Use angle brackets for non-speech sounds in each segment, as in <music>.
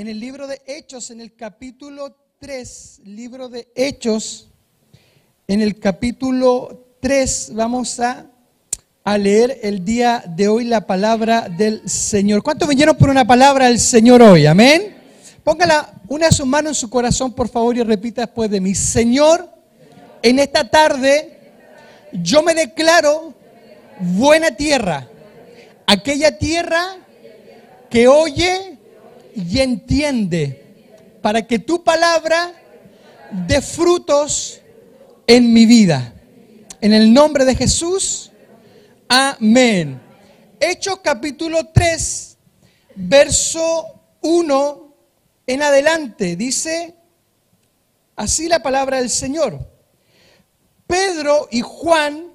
en el libro de Hechos, en el capítulo 3, libro de Hechos, en el capítulo 3 vamos a, a leer el día de hoy la palabra del Señor. ¿Cuántos vinieron por una palabra del Señor hoy? Amén. Póngala una de sus manos en su corazón, por favor, y repita después de mí. Señor, en esta tarde yo me declaro buena tierra. Aquella tierra que oye y entiende para que tu palabra dé frutos en mi vida. En el nombre de Jesús, amén. Hechos capítulo 3, verso 1 en adelante, dice así la palabra del Señor. Pedro y Juan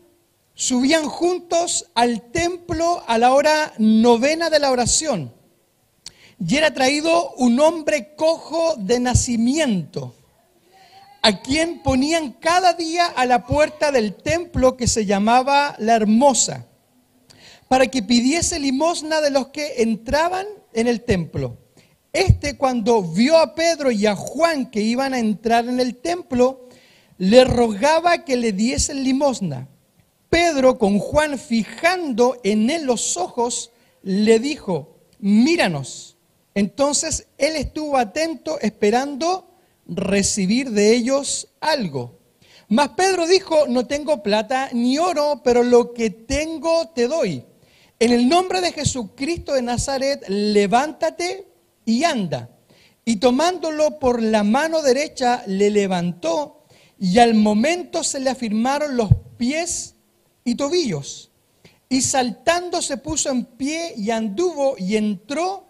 subían juntos al templo a la hora novena de la oración. Y era traído un hombre cojo de nacimiento, a quien ponían cada día a la puerta del templo que se llamaba la Hermosa, para que pidiese limosna de los que entraban en el templo. Este cuando vio a Pedro y a Juan que iban a entrar en el templo, le rogaba que le diesen limosna. Pedro, con Juan fijando en él los ojos, le dijo, míranos. Entonces él estuvo atento esperando recibir de ellos algo. Mas Pedro dijo, no tengo plata ni oro, pero lo que tengo te doy. En el nombre de Jesucristo de Nazaret, levántate y anda. Y tomándolo por la mano derecha, le levantó y al momento se le afirmaron los pies y tobillos. Y saltando se puso en pie y anduvo y entró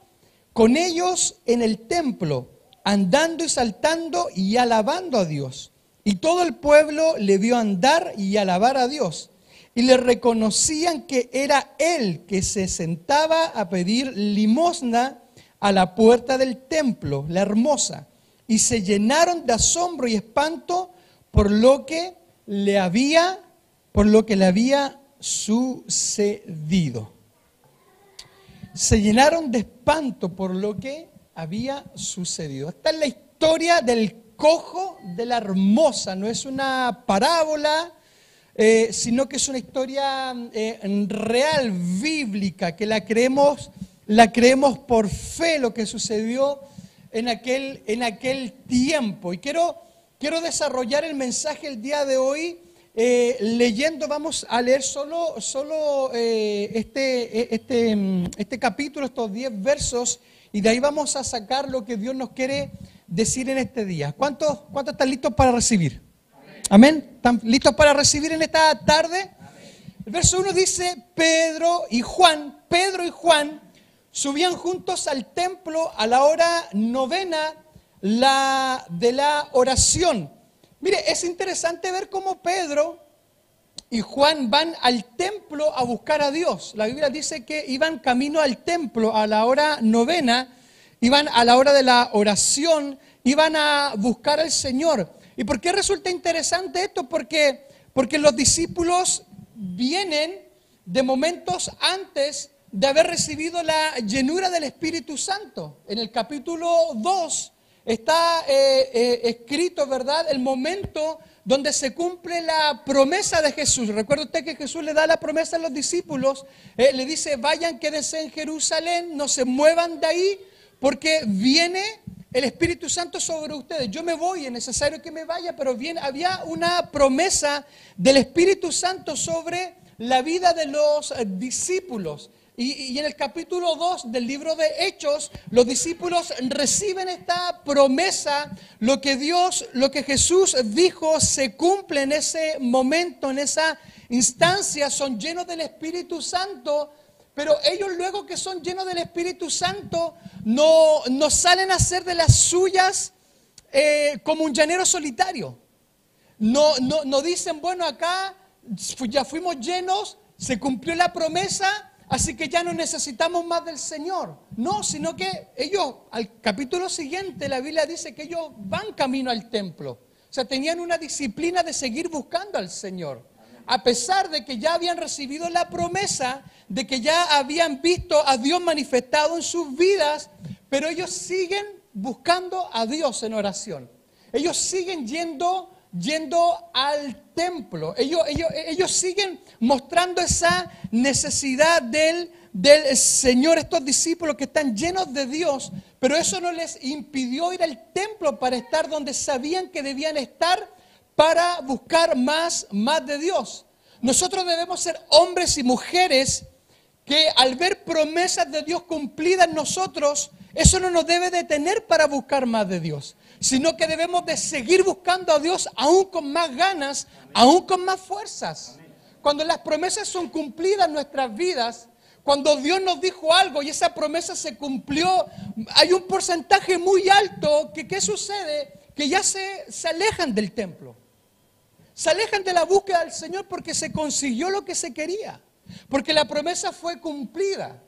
con ellos en el templo, andando y saltando y alabando a Dios. Y todo el pueblo le vio andar y alabar a Dios. Y le reconocían que era él que se sentaba a pedir limosna a la puerta del templo, la hermosa. Y se llenaron de asombro y espanto por lo que le había, por lo que le había sucedido. Se llenaron de espanto por lo que había sucedido. Esta es la historia del cojo de la hermosa, no es una parábola, eh, sino que es una historia eh, real, bíblica, que la creemos, la creemos por fe lo que sucedió en aquel, en aquel tiempo. Y quiero Quiero desarrollar el mensaje el día de hoy eh, leyendo, vamos a leer solo, solo eh, este, e, este, mm, este capítulo, estos 10 versos, y de ahí vamos a sacar lo que Dios nos quiere decir en este día. ¿Cuántos, cuántos están listos para recibir? Amén. ¿Están listos para recibir en esta tarde? El verso 1 dice, Pedro y Juan, Pedro y Juan subían juntos al templo a la hora novena la, de la oración. Mire, es interesante ver cómo Pedro y Juan van al templo a buscar a Dios. La Biblia dice que iban camino al templo a la hora novena, iban a la hora de la oración, iban a buscar al Señor. ¿Y por qué resulta interesante esto? Porque, porque los discípulos vienen de momentos antes de haber recibido la llenura del Espíritu Santo. En el capítulo 2 está eh, eh, escrito, ¿verdad? El momento donde se cumple la promesa de Jesús. Recuerda usted que Jesús le da la promesa a los discípulos, eh, le dice, vayan, quédense en Jerusalén, no se muevan de ahí, porque viene el Espíritu Santo sobre ustedes. Yo me voy, es necesario que me vaya, pero bien, había una promesa del Espíritu Santo sobre la vida de los discípulos. Y, en el capítulo 2 del libro de Hechos, los discípulos reciben esta promesa, lo que Dios, lo que Jesús dijo se cumple en ese momento, en esa instancia, son llenos del Espíritu Santo, pero ellos luego que son llenos del Espíritu Santo no, no salen a hacer de las suyas eh, como un llanero solitario. No, no, no dicen, bueno, acá ya fuimos llenos, se cumplió la promesa Así que ya no necesitamos más del Señor. No, sino que ellos, al capítulo siguiente, la Biblia dice que ellos van camino al templo. O sea, tenían una disciplina de seguir buscando al Señor. A pesar de que ya habían recibido la promesa, de que ya habían visto a Dios manifestado en sus vidas, pero ellos siguen buscando a Dios en oración. Ellos siguen yendo, yendo al templo. Ellos, ellos, ellos siguen mostrando esa necesidad del, del Señor, estos discípulos que están llenos de Dios, pero eso no les impidió ir al templo para estar donde sabían que debían estar para buscar más, más de Dios. Nosotros debemos ser hombres y mujeres que al ver promesas de Dios cumplidas en nosotros, eso no nos debe detener para buscar más de Dios, sino que debemos de seguir buscando a Dios aún con más ganas, aún con más fuerzas. Cuando las promesas son cumplidas en nuestras vidas, cuando Dios nos dijo algo y esa promesa se cumplió, hay un porcentaje muy alto que ¿qué sucede? Que ya se, se alejan del templo. Se alejan de la búsqueda del Señor porque se consiguió lo que se quería. Porque la promesa fue cumplida.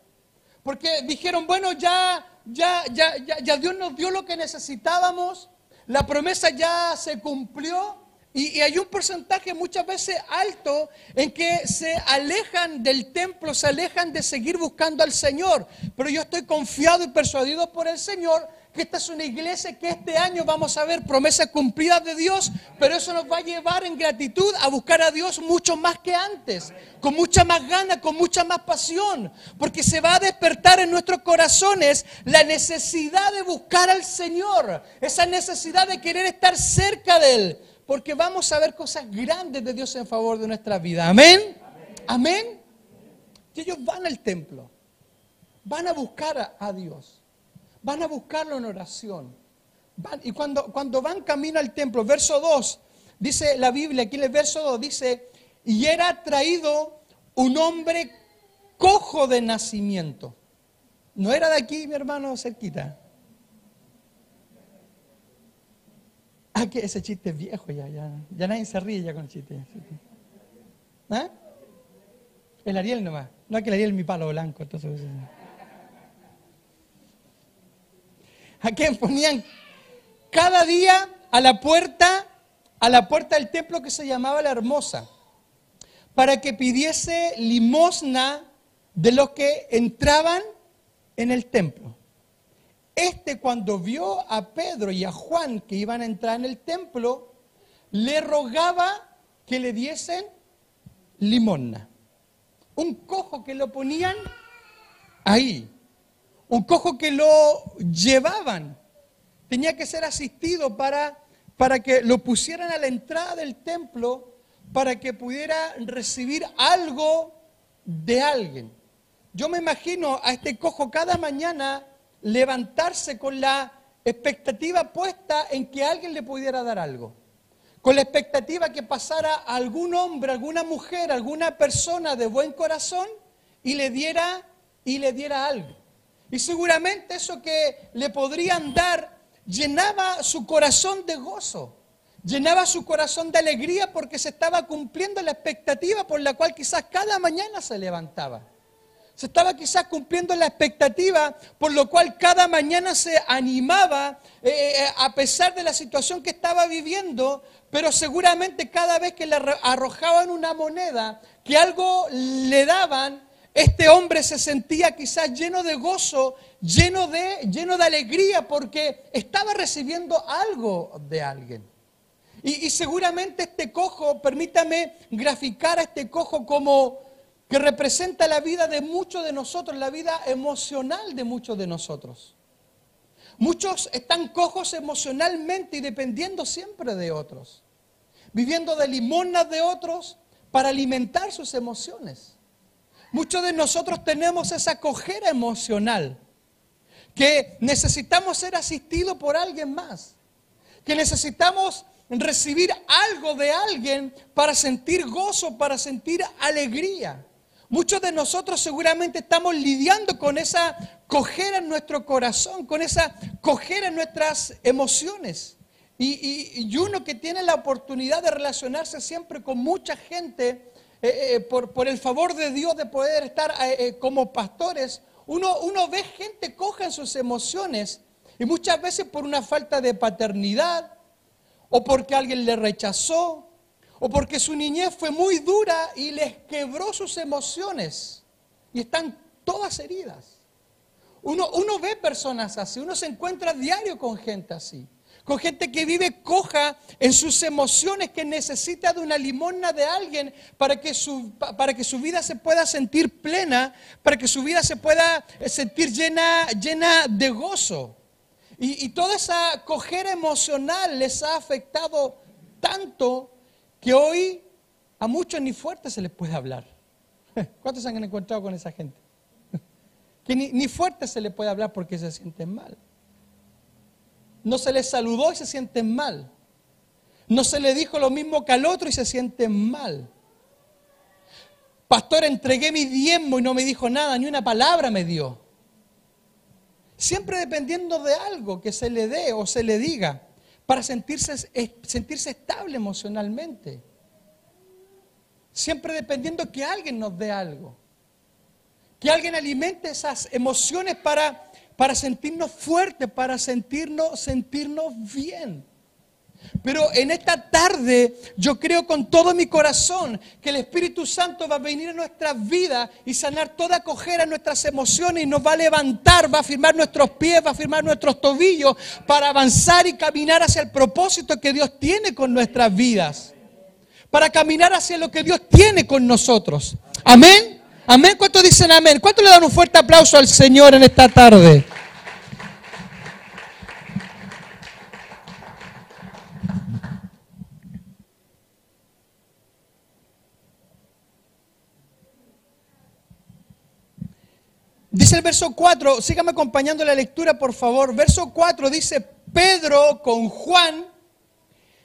Porque dijeron, bueno, ya, ya, ya, ya, Dios nos dio lo que necesitábamos. La promesa ya se cumplió. Y, y, hay un porcentaje muchas veces alto en que se alejan del templo, se alejan de seguir buscando al Señor. Pero yo estoy confiado y persuadido por el Señor que esta es una iglesia que este año vamos a ver promesas cumplidas de Dios, pero eso nos va a llevar en gratitud a buscar a Dios mucho más que antes, con mucha más gana, con mucha más pasión, porque se va a despertar en nuestros corazones la necesidad de buscar al Señor, esa necesidad de querer estar cerca de Él, porque vamos a ver cosas grandes de Dios en favor de nuestra vida. Amén. Amén. Y ellos van al templo, van a buscar a Dios van a buscarlo en oración. y cuando, cuando van camino al templo, verso 2, dice la Biblia, aquí en el verso 2 dice, y era traído un hombre cojo de nacimiento. No era de aquí, mi hermano, cerquita. Ah, que ese chiste es viejo ya, ya, ya nadie se ríe ya con el chiste. ¿Ah? El Ariel nomás. No, que el Ariel es mi palo blanco. Entonces, a quien ponían cada día a la puerta, a la puerta del templo que se llamaba la Hermosa, para que pidiese limosna de los que entraban en el templo. Este cuando vio a Pedro y a Juan que iban a entrar en el templo, le rogaba que le diesen limosna. Un cojo que lo ponían ahí, un cojo que lo llevaban. Tenía que ser asistido para, para que lo pusieran a la entrada del templo para que pudiera recibir algo de alguien. Yo me imagino a este cojo cada mañana levantarse con la expectativa puesta en que alguien le pudiera dar algo. Con la expectativa que pasara algún hombre, alguna mujer, alguna persona de buen corazón y le diera y le diera algo. Y seguramente eso que le podrían dar llenaba su corazón de gozo, llenaba su corazón de alegría porque se estaba cumpliendo la expectativa por la cual quizás cada mañana se levantaba. Se estaba quizás cumpliendo la expectativa por lo cual cada mañana se animaba eh, eh, a pesar de la situación que estaba viviendo, pero seguramente cada vez que le arrojaban una moneda, que algo le daban, este hombre se sentía quizás lleno de gozo, lleno de, lleno de alegría, porque estaba recibiendo algo de alguien. Y, y, seguramente este cojo, permítame graficar a este cojo como que representa la vida de muchos de nosotros, la vida emocional de muchos de nosotros. Muchos están cojos emocionalmente y dependiendo siempre de otros, viviendo de limonas de otros para alimentar sus emociones. Muchos de nosotros tenemos esa cojera emocional, que necesitamos ser asistidos por alguien más, que necesitamos recibir algo de alguien para sentir gozo, para sentir alegría. Muchos de nosotros seguramente estamos lidiando con esa cojera en nuestro corazón, con esa cojera en nuestras emociones. Y, y, uno que tiene la oportunidad de relacionarse siempre con mucha gente, eh, eh, por, el favor de Dios de poder estar eh, como pastores, uno, uno ve gente coja en sus emociones y muchas veces por una falta de paternidad o porque alguien le rechazó o porque su niñez fue muy dura y les quebró sus emociones y están todas heridas. Uno, uno ve personas así, uno se encuentra diario con gente así con gente que vive coja en sus emociones, que necesita de una limosna de alguien para que su, para que su vida se pueda sentir plena, para que su vida se pueda eh, sentir llena, llena de gozo. Y, y toda esa cojera emocional les ha afectado tanto que hoy a muchos ni fuerte se les puede hablar. <laughs> ¿Cuántos han encontrado con esa gente? <laughs> Que ni, ni fuerte se les puede hablar porque se sienten mal. No se les saludó y se sienten mal. No se le dijo lo mismo que al otro y se sienten mal. Pastor, entregué mi diezmo y no me dijo nada, ni una palabra me dio. Siempre dependiendo de algo que se le dé o se le diga para sentirse, sentirse estable emocionalmente. Siempre dependiendo que alguien nos dé algo. Que alguien alimente esas emociones para para sentirnos fuertes, para sentirnos, sentirnos bien. Pero en esta tarde yo creo con todo mi corazón que el Espíritu Santo va a venir a nuestras vidas y sanar toda cojera en nuestras emociones y nos va a levantar, va a firmar nuestros pies, va a firmar nuestros tobillos para avanzar y caminar hacia el propósito que Dios tiene con nuestras vidas. Para caminar hacia lo que Dios tiene con nosotros. Amén. Amén. ¿Cuántos dicen amén? ¿Cuántos le dan un fuerte aplauso al Señor en esta tarde? Dice el verso 4, sígame acompañando la lectura por favor. Verso 4 dice, Pedro con Juan,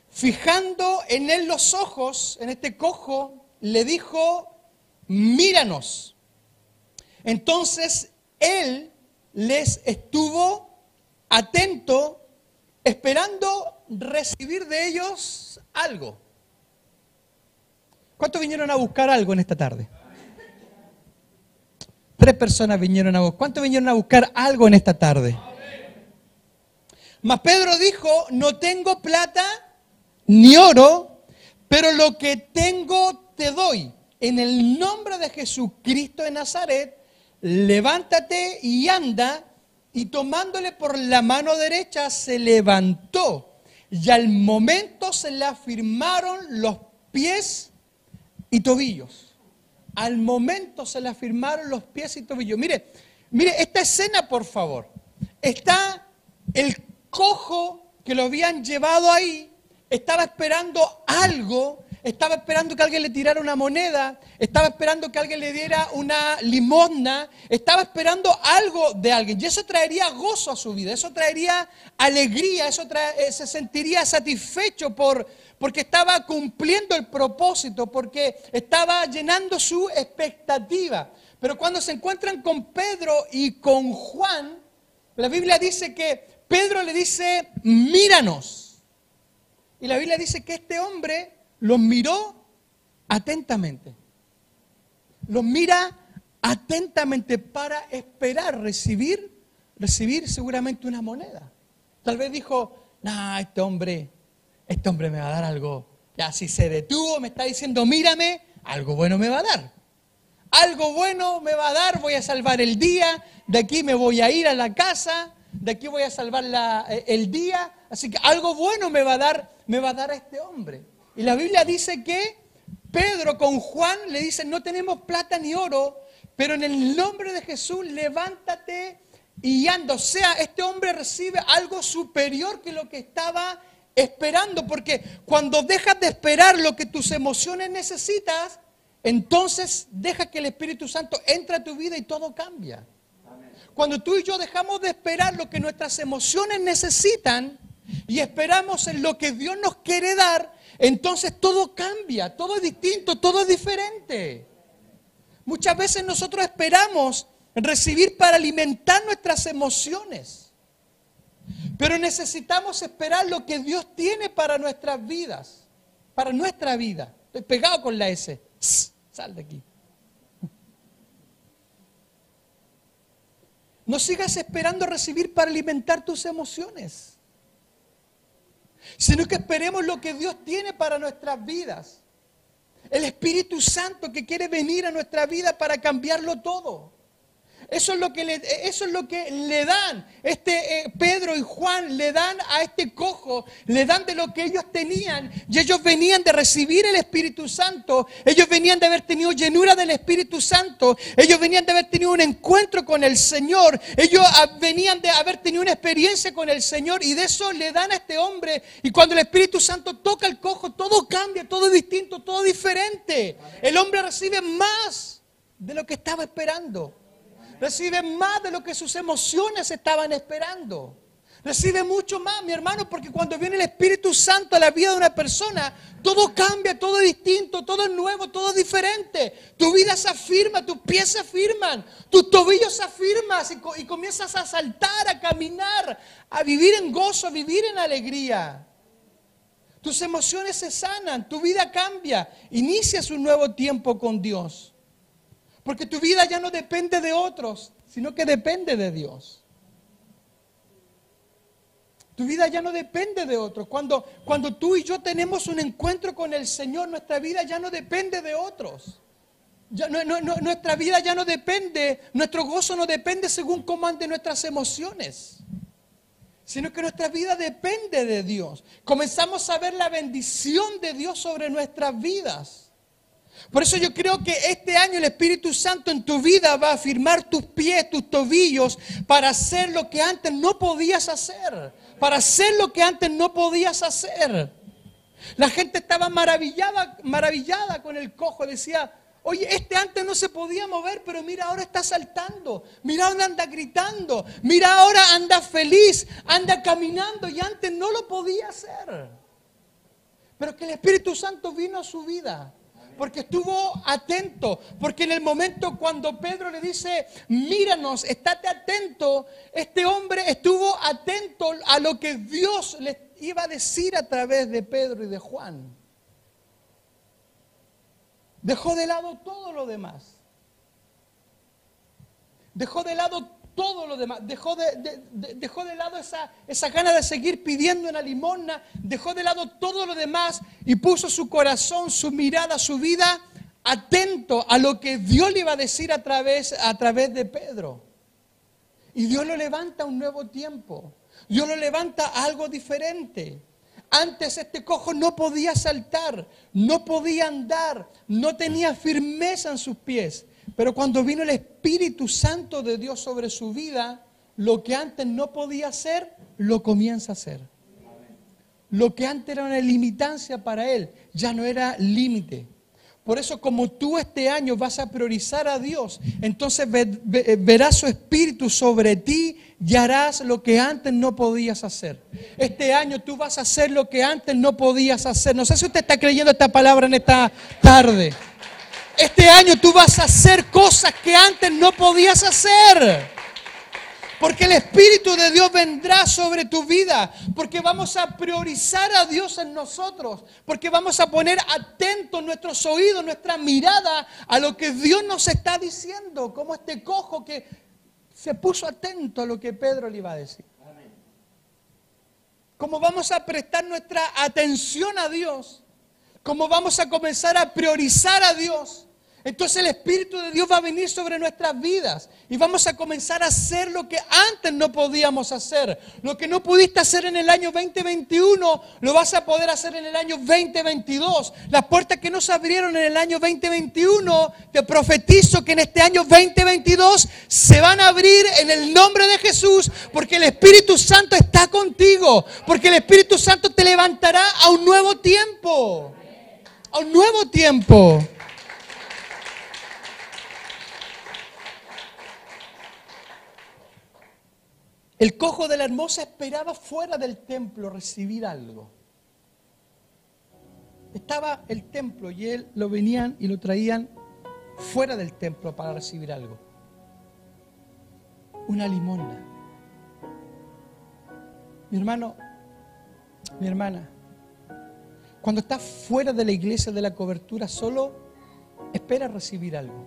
fijando en él los ojos, en este cojo, le dijo, míranos. Entonces él les estuvo atento, esperando recibir de ellos algo. ¿Cuántos vinieron a buscar algo en esta tarde? Tres personas vinieron a buscar. ¿Cuántos vinieron a buscar algo en esta tarde? Mas Pedro dijo, no tengo plata ni oro, pero lo que tengo te doy en el nombre de Jesucristo de Nazaret, levántate y anda. Y tomándole por la mano derecha, se levantó. Y al momento se le afirmaron los pies y tobillos. Al momento se le afirmaron los pies y tobillos. Mire, mire esta escena, por favor. Está el cojo que lo habían llevado ahí, estaba esperando algo estaba esperando que alguien le tirara una moneda, estaba esperando que alguien le diera una limosna, estaba esperando algo de alguien. Y eso traería gozo a su vida, eso traería alegría, eso eh, se sentiría satisfecho por, porque estaba cumpliendo el propósito, porque estaba llenando su expectativa. Pero cuando se encuentran con Pedro y con Juan, la Biblia dice que Pedro le dice, míranos. Y la Biblia dice que este hombre los miró atentamente. Los mira atentamente para esperar recibir, recibir seguramente una moneda. Tal vez dijo, no, este hombre, este hombre me va a dar algo. Ya si se detuvo, me está diciendo, mírame, algo bueno me va a dar. Algo bueno me va a dar, voy a salvar el día, de aquí me voy a ir a la casa, de aquí voy a salvar eh, el día, así que algo bueno me va a dar, me va a dar a este hombre. Y la Biblia dice que Pedro con Juan le dice, no tenemos plata ni oro, pero en el nombre de Jesús levántate y anda. O sea, este hombre recibe algo superior que lo que estaba esperando, porque cuando dejas de esperar lo que tus emociones necesitas, entonces deja que el Espíritu Santo entre a tu vida y todo cambia. Cuando tú y yo dejamos de esperar lo que nuestras emociones necesitan y esperamos en lo que Dios nos quiere dar, entonces todo cambia, todo es distinto, todo es diferente. Muchas veces nosotros esperamos recibir para alimentar nuestras emociones, pero necesitamos esperar lo que Dios tiene para nuestras vidas, para nuestra vida. Estoy pegado con la S. Sal de aquí. <laughs> No sigas esperando recibir para alimentar tus emociones sino que esperemos lo que Dios tiene para nuestras vidas. El Espíritu Santo que quiere venir a nuestra vida para cambiarlo todo. Eso es lo que le, eso es lo que le dan. Este eh, Pedro y Juan le dan a este cojo, le dan de lo que ellos tenían. Y ellos venían de recibir el Espíritu Santo. Ellos venían de haber tenido llenura del Espíritu Santo. Ellos venían de haber tenido un encuentro con el Señor. Ellos ah, venían de haber tenido una experiencia con el Señor. Y de eso le dan a este hombre. Y cuando el Espíritu Santo toca el cojo, todo cambia, todo es distinto, todo diferente. El hombre recibe más de lo que estaba esperando. Recibe más de lo que sus emociones estaban esperando. Recibe mucho más, mi hermano, porque cuando viene el Espíritu Santo a la vida de una persona, todo cambia, todo es distinto, todo es nuevo, todo es diferente. Tu vida se afirma, tus pies se afirman, tus tobillos se afirman y, comienzas a saltar, a caminar, a vivir en gozo, a vivir en alegría. Tus emociones se sanan, tu vida cambia, inicias un nuevo tiempo con Dios. Porque tu vida ya no depende de otros, sino que depende de Dios. Tu vida ya no depende de otros. Cuando, cuando tú y yo tenemos un encuentro con el Señor, nuestra vida ya no depende de otros. Ya, nuestra vida ya no depende, nuestro gozo no depende según cómo nuestras emociones, sino que nuestra vida depende de Dios. Comenzamos a ver la bendición de Dios sobre nuestras vidas. Por eso yo creo que este año el Espíritu Santo en tu vida va a firmar tus pies, tus tobillos, para hacer lo que antes no podías hacer. Para hacer lo que antes no podías hacer. La gente estaba maravillada, maravillada con el cojo. Decía, oye, este antes no se podía mover, pero mira, ahora está saltando. Mira, ahora anda gritando. Mira, ahora anda feliz, anda caminando y antes no lo podía hacer. Pero que el Espíritu Santo vino a su vida porque estuvo atento, porque en el momento cuando Pedro le dice, míranos, estate atento, este hombre estuvo atento a lo que Dios le iba a decir a través de Pedro y de Juan. Dejó de lado todo lo demás. Dejó de lado todo lo demás. Dejó de, dejó de lado esa, esa gana de seguir pidiendo en la limosna. Dejó de lado todo lo demás y puso su corazón, su mirada, su vida atento a lo que Dios le iba a decir a través, a través de Pedro. Y Dios lo levanta a un nuevo tiempo. Dios lo levanta a algo diferente. Antes este cojo no podía saltar, no podía andar, no tenía firmeza en sus pies. Pero cuando vino el Espíritu Santo de Dios sobre su vida, lo que antes no podía hacer, lo comienza a hacer. Lo que antes era una limitancia para él, ya no era límite. Por eso como tú este año vas a priorizar a Dios, entonces verás su espíritu sobre ti y harás lo que antes no podías hacer. Este año tú vas a hacer lo que antes no podías hacer. No sé si usted está creyendo esta palabra en esta tarde. Este año tú vas a hacer cosas que antes no podías hacer. Porque el Espíritu de Dios vendrá sobre tu vida. Porque vamos a priorizar a Dios en nosotros. Porque vamos a poner atentos nuestros oídos, nuestra mirada a lo que Dios nos está diciendo. Como este cojo que se puso atento a lo que Pedro le iba a decir. Como vamos a prestar nuestra atención a Dios como vamos a comenzar a priorizar a Dios, entonces el Espíritu de Dios va a venir sobre nuestras vidas y vamos a comenzar a hacer lo que antes no podíamos hacer. Lo que no pudiste hacer en el año 2021, lo vas a poder hacer en el año 2022. Las puertas que no se abrieron en el año 2021, te profetizo que en este año 2022 se van a abrir en el nombre de Jesús porque el Espíritu Santo está contigo, porque el Espíritu Santo te levantará a un nuevo tiempo a un nuevo tiempo. El cojo de la hermosa esperaba fuera del templo recibir algo. Estaba el templo y él lo venían y lo traían fuera del templo para recibir algo. Una limona. Mi hermano, mi hermana, cuando estás fuera de la iglesia, de la cobertura, solo espera recibir algo.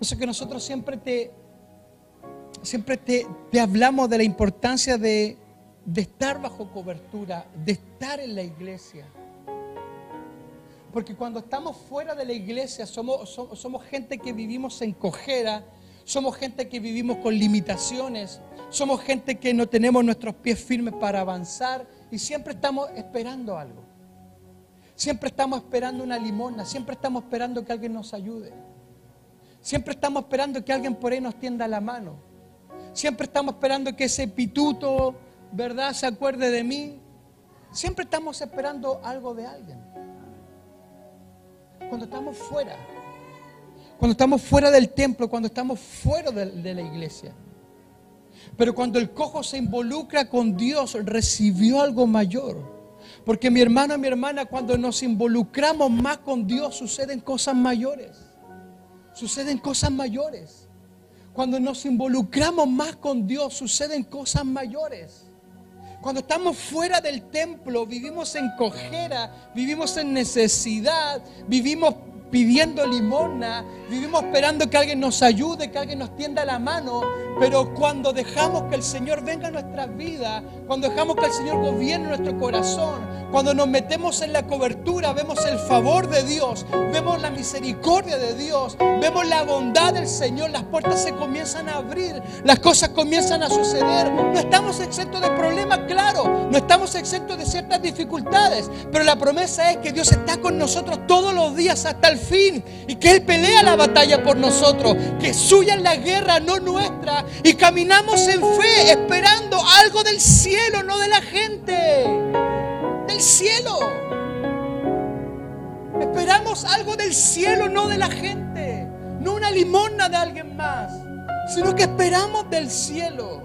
Eso que nosotros siempre te, siempre te, hablamos de la importancia de, de estar bajo cobertura, de estar en la iglesia. Porque cuando estamos fuera de la iglesia somos, somos, somos gente que vivimos en cojera, somos gente que vivimos con limitaciones, somos gente que no tenemos nuestros pies firmes para avanzar y siempre estamos esperando algo. Siempre estamos esperando una limona, siempre estamos esperando que alguien nos ayude. Siempre estamos esperando que alguien por ahí nos tienda la mano. Siempre estamos esperando que ese pituto, ¿verdad?, se acuerde de mí. Siempre estamos esperando algo de alguien. Cuando estamos fuera, cuando estamos fuera del templo, cuando estamos fuera de, la iglesia. Pero cuando el cojo se involucra con Dios, recibió algo mayor. Porque mi hermano mi hermana, cuando nos involucramos más con Dios, suceden cosas mayores. Suceden cosas mayores. Cuando nos involucramos más con Dios, suceden cosas mayores. Cuando estamos fuera del templo, vivimos en cojera, vivimos en necesidad, vivimos pidiendo limona, vivimos esperando que alguien nos ayude, que alguien nos tienda la mano, pero cuando dejamos que el Señor venga a nuestras vidas, cuando dejamos que el Señor gobierne nuestro corazón, cuando nos metemos en la cobertura, vemos el favor de Dios, vemos la misericordia de Dios, vemos la bondad del Señor, las puertas se comienzan a abrir, las cosas comienzan a suceder. No estamos exentos de problemas, claro, no estamos exentos de ciertas dificultades, pero la promesa es que Dios está con nosotros todos los días hasta el fin y que Él pelea la batalla por nosotros, que suya es la guerra, no nuestra, y caminamos en fe esperando algo del cielo, no de la gente, del cielo. Esperamos algo del cielo, no de la gente, no una limona de alguien más, sino que esperamos del cielo.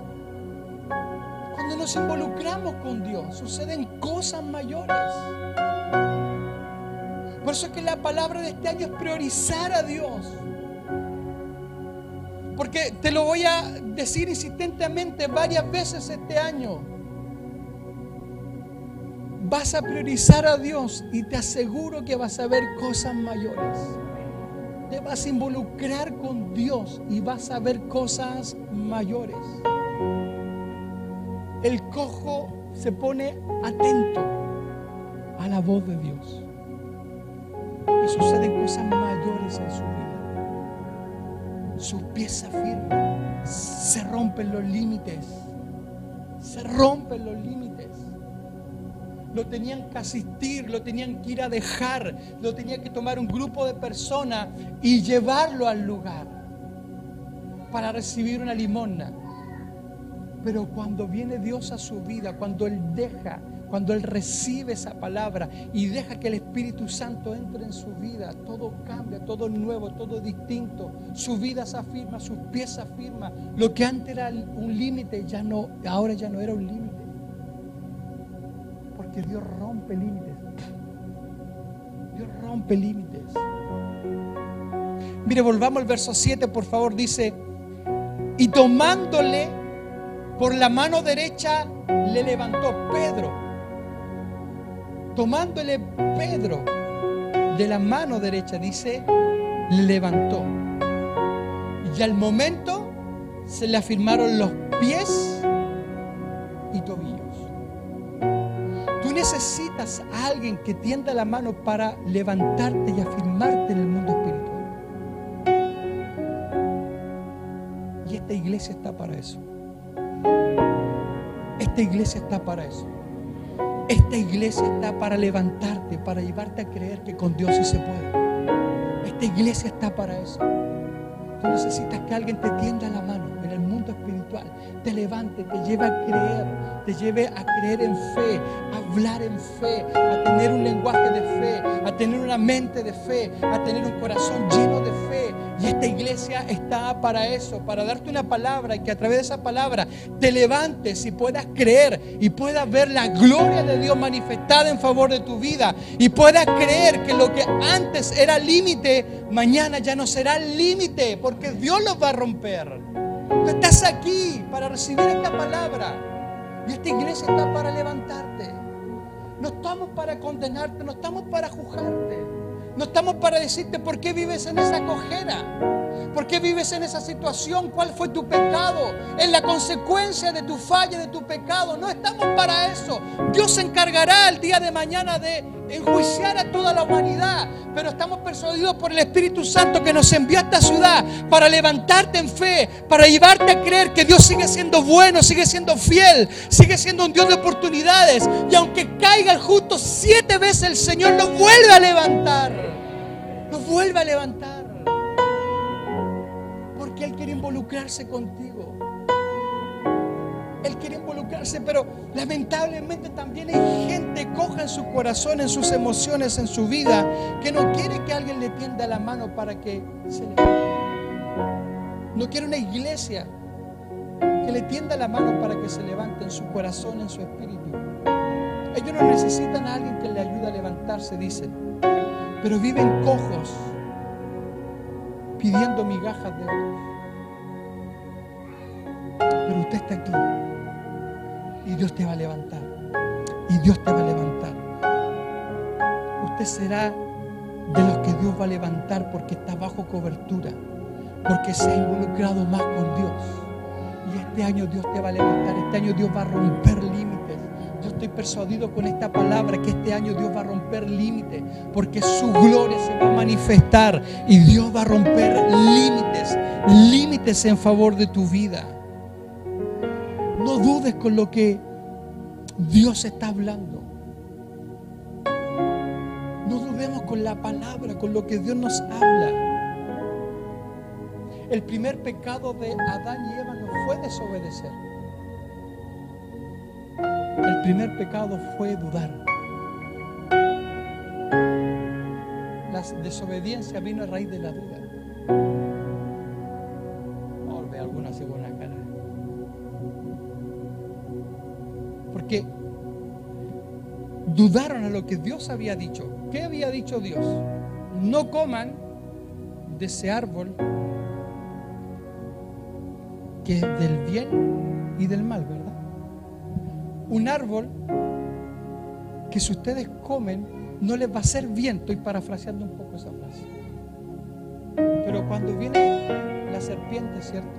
Cuando nos involucramos con Dios, suceden cosas mayores. Por eso es que la palabra de este año es priorizar a Dios. Porque te lo voy a decir insistentemente varias veces este año. Vas a priorizar a Dios y te aseguro que vas a ver cosas mayores. Te vas a involucrar con Dios y vas a ver cosas mayores. El cojo se pone atento a la voz de Dios y suceden cosas mayores en su vida. Sus pies se afirman, se rompen los límites, se rompen los límites. Lo tenían que asistir, lo tenían que ir a dejar, lo tenía que tomar un grupo de personas y llevarlo al lugar para recibir una limosna. Pero cuando viene Dios a su vida, cuando Él deja cuando Él recibe esa palabra y deja que el Espíritu Santo entre en su vida, todo cambia, todo nuevo, todo distinto. Su vida se afirma, sus pies se afirman. Lo que antes era un límite, ya no, ahora ya no era un límite. Porque Dios rompe límites. Dios rompe límites. Mire, volvamos al verso 7, por favor, dice, y tomándole por la mano derecha, le levantó Pedro tomándole Pedro de la mano derecha, dice, levantó. Y al momento se le afirmaron los pies y tobillos. Tú necesitas a alguien que tienda la mano para levantarte y afirmarte en el mundo espiritual. Y esta iglesia está para eso. Esta iglesia está para eso. Esta iglesia está para levantarte, para llevarte a creer que con Dios sí se puede. Esta iglesia está para eso. Tú necesitas que alguien te tienda la mano en el mundo espiritual, te levante, te lleve a creer, te lleve a creer en fe, a hablar en fe, a tener un lenguaje de fe, a tener una mente de fe, a tener un corazón lleno de fe. Y esta iglesia está para eso, para darte una palabra y que a través de esa palabra te levantes y puedas creer y puedas ver la gloria de Dios manifestada en favor de tu vida y puedas creer que lo que antes era límite, mañana ya no será límite porque Dios lo va a romper. Tú estás aquí para recibir esta palabra y esta iglesia está para levantarte. No estamos para condenarte, no estamos para juzgarte. No estamos para decirte por qué vives en esa cojera. ¿Por qué vives en esa situación? ¿Cuál fue tu pecado? Es la consecuencia de tu falla, de tu pecado. No estamos para eso. Dios se encargará el día de mañana de enjuiciar a toda la humanidad. Pero estamos persuadidos por el Espíritu Santo que nos envió a esta ciudad para levantarte en fe, para llevarte a creer que Dios sigue siendo bueno, sigue siendo fiel, sigue siendo un Dios de oportunidades. Y aunque caiga el justo siete veces, el Señor nos vuelve a levantar. Nos vuelve a levantar. Involucrarse contigo. Él quiere involucrarse, pero lamentablemente también hay gente coja en su corazón, en sus emociones, en su vida, que no quiere que alguien le tienda la mano para que se levante. No quiere una iglesia que le tienda la mano para que se levante en su corazón, en su espíritu. Ellos no necesitan a alguien que le ayude a levantarse, dicen, pero viven cojos pidiendo migajas de otros. Usted está aquí y Dios te va a levantar. Y Dios te va a levantar. Usted será de los que Dios va a levantar porque está bajo cobertura, porque se ha involucrado más con Dios. Y este año Dios te va a levantar, este año Dios va a romper límites. Yo estoy persuadido con esta palabra que este año Dios va a romper límites, porque su gloria se va a manifestar y Dios va a romper límites, límites en favor de tu vida. No dudes con lo que Dios está hablando. No dudemos con la palabra, con lo que Dios nos habla. El primer pecado de Adán y Eva no fue desobedecer. El primer pecado fue dudar. La desobediencia vino a raíz de la duda. Que Dios había dicho. ¿Qué había dicho Dios? No coman de ese árbol que es del bien y del mal, ¿verdad? Un árbol que si ustedes comen no les va a hacer bien. Estoy parafraseando un poco esa frase. Pero cuando viene la serpiente, ¿cierto?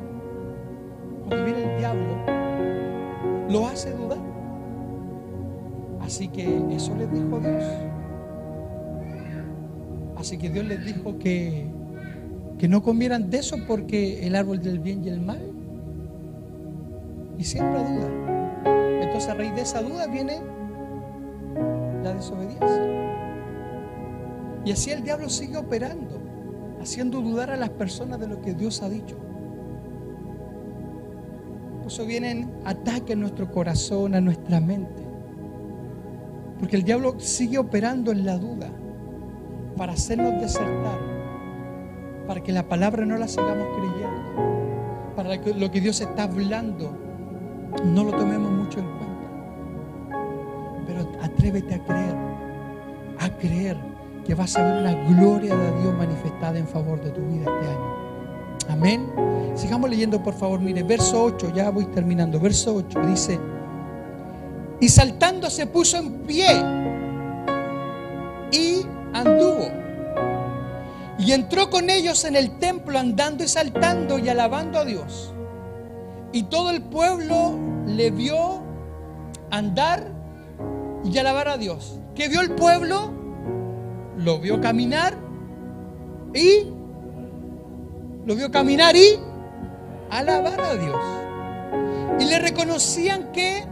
Cuando viene el diablo, lo hace dudar. Así que eso les dijo Dios. Así que Dios les dijo que, que no comieran de eso porque el árbol del bien y el mal. Y siempre duda. Entonces a raíz de esa duda viene la desobediencia. Y así el diablo sigue operando, haciendo dudar a las personas de lo que Dios ha dicho. Por eso vienen ataques a nuestro corazón, a nuestra mente. Porque el diablo sigue operando en la duda para hacernos desertar, para que la palabra no la sigamos creyendo, para que lo que Dios está hablando no lo tomemos mucho en cuenta. Pero atrévete a creer, a creer que vas a ver la gloria de Dios manifestada en favor de tu vida este año. Amén. Sigamos leyendo, por favor. Mire, verso 8, ya voy terminando. Verso 8 dice, y saltando se puso en pie y anduvo. Y entró con ellos en el templo andando y saltando y alabando a Dios. Y todo el pueblo le vio andar y alabar a Dios. ¿Qué vio el pueblo? Lo vio caminar y lo vio caminar y alabar a Dios. Y le reconocían que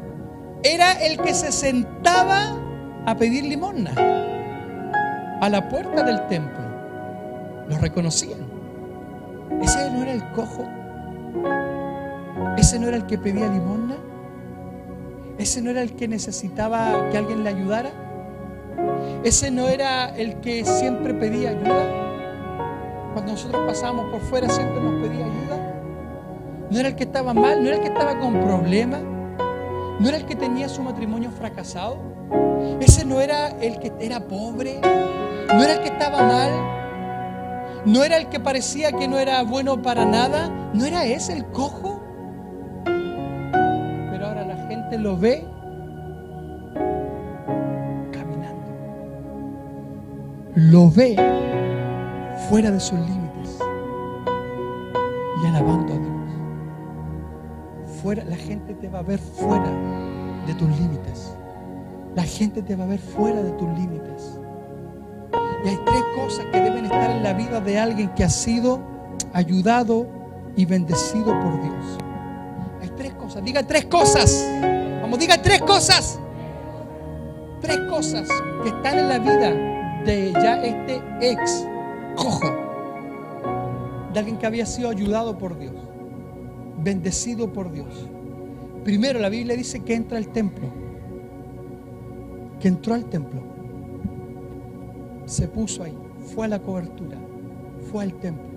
era el que se sentaba a pedir limosna a la puerta del templo. Lo reconocían. Ese no era el cojo. Ese no era el que pedía limosna. Ese no era el que necesitaba que alguien le ayudara. Ese no era el que siempre pedía ayuda. Cuando nosotros pasábamos por fuera siempre nos pedía ayuda. No era el que estaba mal, no era el que estaba con problemas. No era el que tenía su matrimonio fracasado. Ese no era el que era pobre. No era el que estaba mal. No era el que parecía que no era bueno para nada. No era ese el cojo. Pero ahora la gente lo ve caminando. Lo ve fuera de sus límites. y alabando a Dios. Fuera, la gente te va a ver fuera de tus límites. La gente te va a ver fuera de tus límites. Y hay tres cosas que deben estar en la vida de alguien que ha sido ayudado y bendecido por Dios. Hay tres cosas. Diga tres cosas. Vamos, diga tres cosas. Tres cosas que están en la vida de ya este ex cojo. De alguien que había sido ayudado por Dios. Bendecido por Dios. Primero la Biblia dice que entra al templo. Que entró al templo. Se puso ahí. Fue a la cobertura. Fue al templo.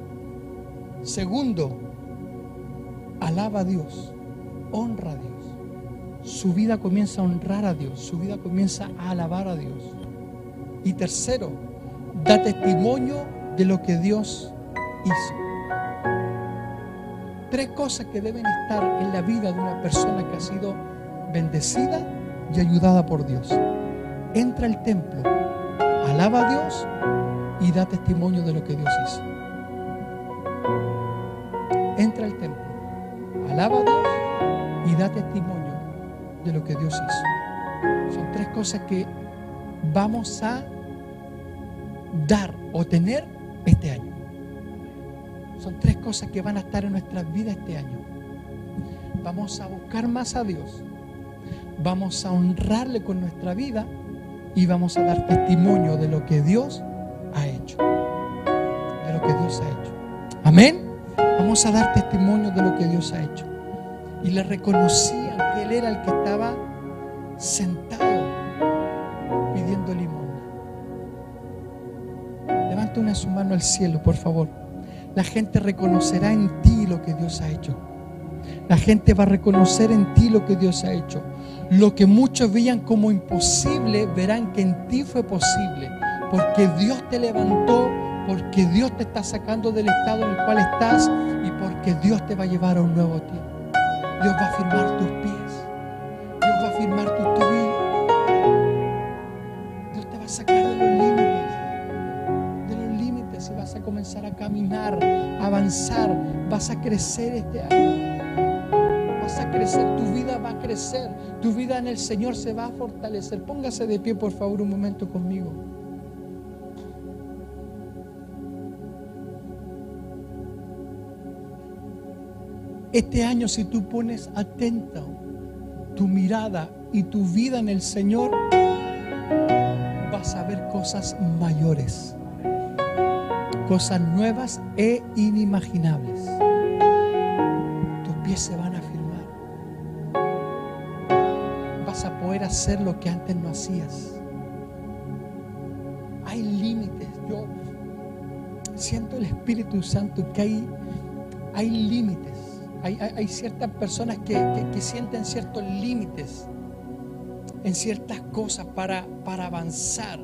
Segundo, alaba a Dios. Honra a Dios. Su vida comienza a honrar a Dios. Su vida comienza a alabar a Dios. Y tercero, da testimonio de lo que Dios hizo. Tres cosas que deben estar en la vida de una persona que ha sido bendecida y ayudada por Dios. Entra al templo, alaba a Dios y da testimonio de lo que Dios hizo. Entra al templo, alaba a Dios y da testimonio de lo que Dios hizo. Son tres cosas que vamos a dar o tener este año. Son tres cosas que van a estar en nuestras vidas este año. Vamos a buscar más a Dios. Vamos a honrarle con nuestra vida y vamos a dar testimonio de lo que Dios ha hecho. De lo que Dios ha hecho. Amén. Vamos a dar testimonio de lo que Dios ha hecho. Y le reconocían que Él era el que estaba sentado pidiendo limón. Levanta una su mano al cielo, por favor. La gente reconocerá en ti lo que Dios ha hecho. La gente va a reconocer en ti lo que Dios ha hecho. Lo que muchos veían como imposible, verán que en ti fue posible. Porque Dios te levantó, porque Dios te está sacando del estado en el cual estás y porque Dios te va a llevar a un nuevo tiempo. Dios va a firmar tus pies. Caminar, avanzar. Vas a crecer este año. Vas a crecer, tu vida va a crecer. Tu vida en el Señor se va a fortalecer. Póngase de pie, por favor, un momento conmigo. Este año si tú pones atenta tu mirada y tu vida en el Señor, vas a ver cosas mayores, cosas nuevas e inimaginables. Tus pies se van a firmar. Vas a poder hacer lo que antes no hacías. Hay límites. Yo siento el Espíritu Santo que hay, hay límites. Hay, hay- ciertas personas que, que- que sienten ciertos límites en ciertas cosas para, para avanzar.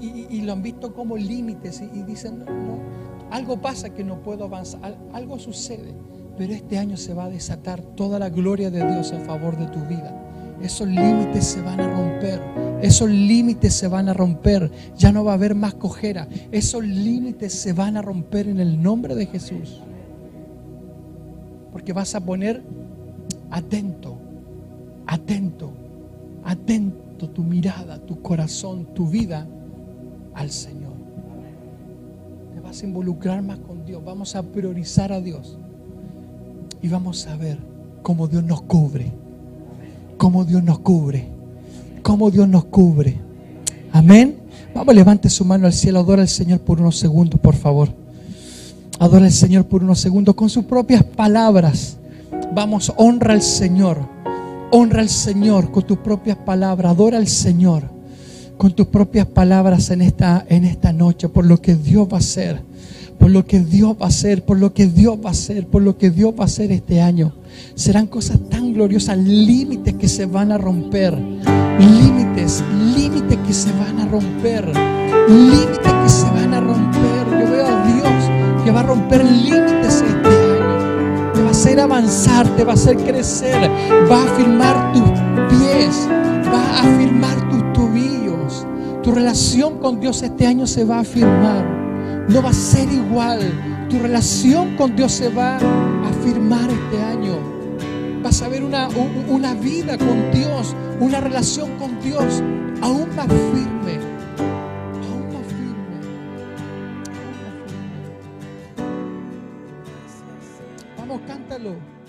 Y, lo han visto como límites y, dicen, algo pasa que no puedo avanzar, al- algo sucede. Pero este año se va a desatar toda la gloria de Dios en favor de tu vida. Esos límites se van a romper. Esos límites se van a romper. Ya no va a haber más cojera. Esos límites se van a romper en el nombre de Jesús. Porque vas a poner atento, atento, atento tu mirada, tu corazón, tu vida al Señor. Te vas a involucrar más con Dios. Vamos a priorizar a Dios. Y vamos a ver cómo Dios nos cubre. Cómo Dios nos cubre. Cómo Dios nos cubre. Amén. Vamos, levante su mano al cielo. Adora al Señor por unos segundos, por favor. Adora al Señor por unos segundos con sus propias palabras. Vamos, honra al Señor. Honra al Señor con tus propias palabras. Adora al Señor con tus propias palabras en esta, en esta noche por lo que Dios va a hacer. Por lo que Dios va a hacer, por lo que Dios va a hacer, por lo que Dios va a hacer este año. Serán cosas tan gloriosas, límites que se van a romper. Límites, límites que se van a romper. Límites que se van a romper. Yo veo a Dios que va a romper límites este año. Te va a hacer avanzar, te va a hacer crecer. Va a firmar tus pies. Va a firmar tus. Tu relación con Dios este año se va a firmar. No va a ser igual. tu relación con Dios se va a afirmar este año. Vas a ver una, una vida con Dios, una relación con Dios firme. Aún más firme. Aún más firme. Vamos, cántalo.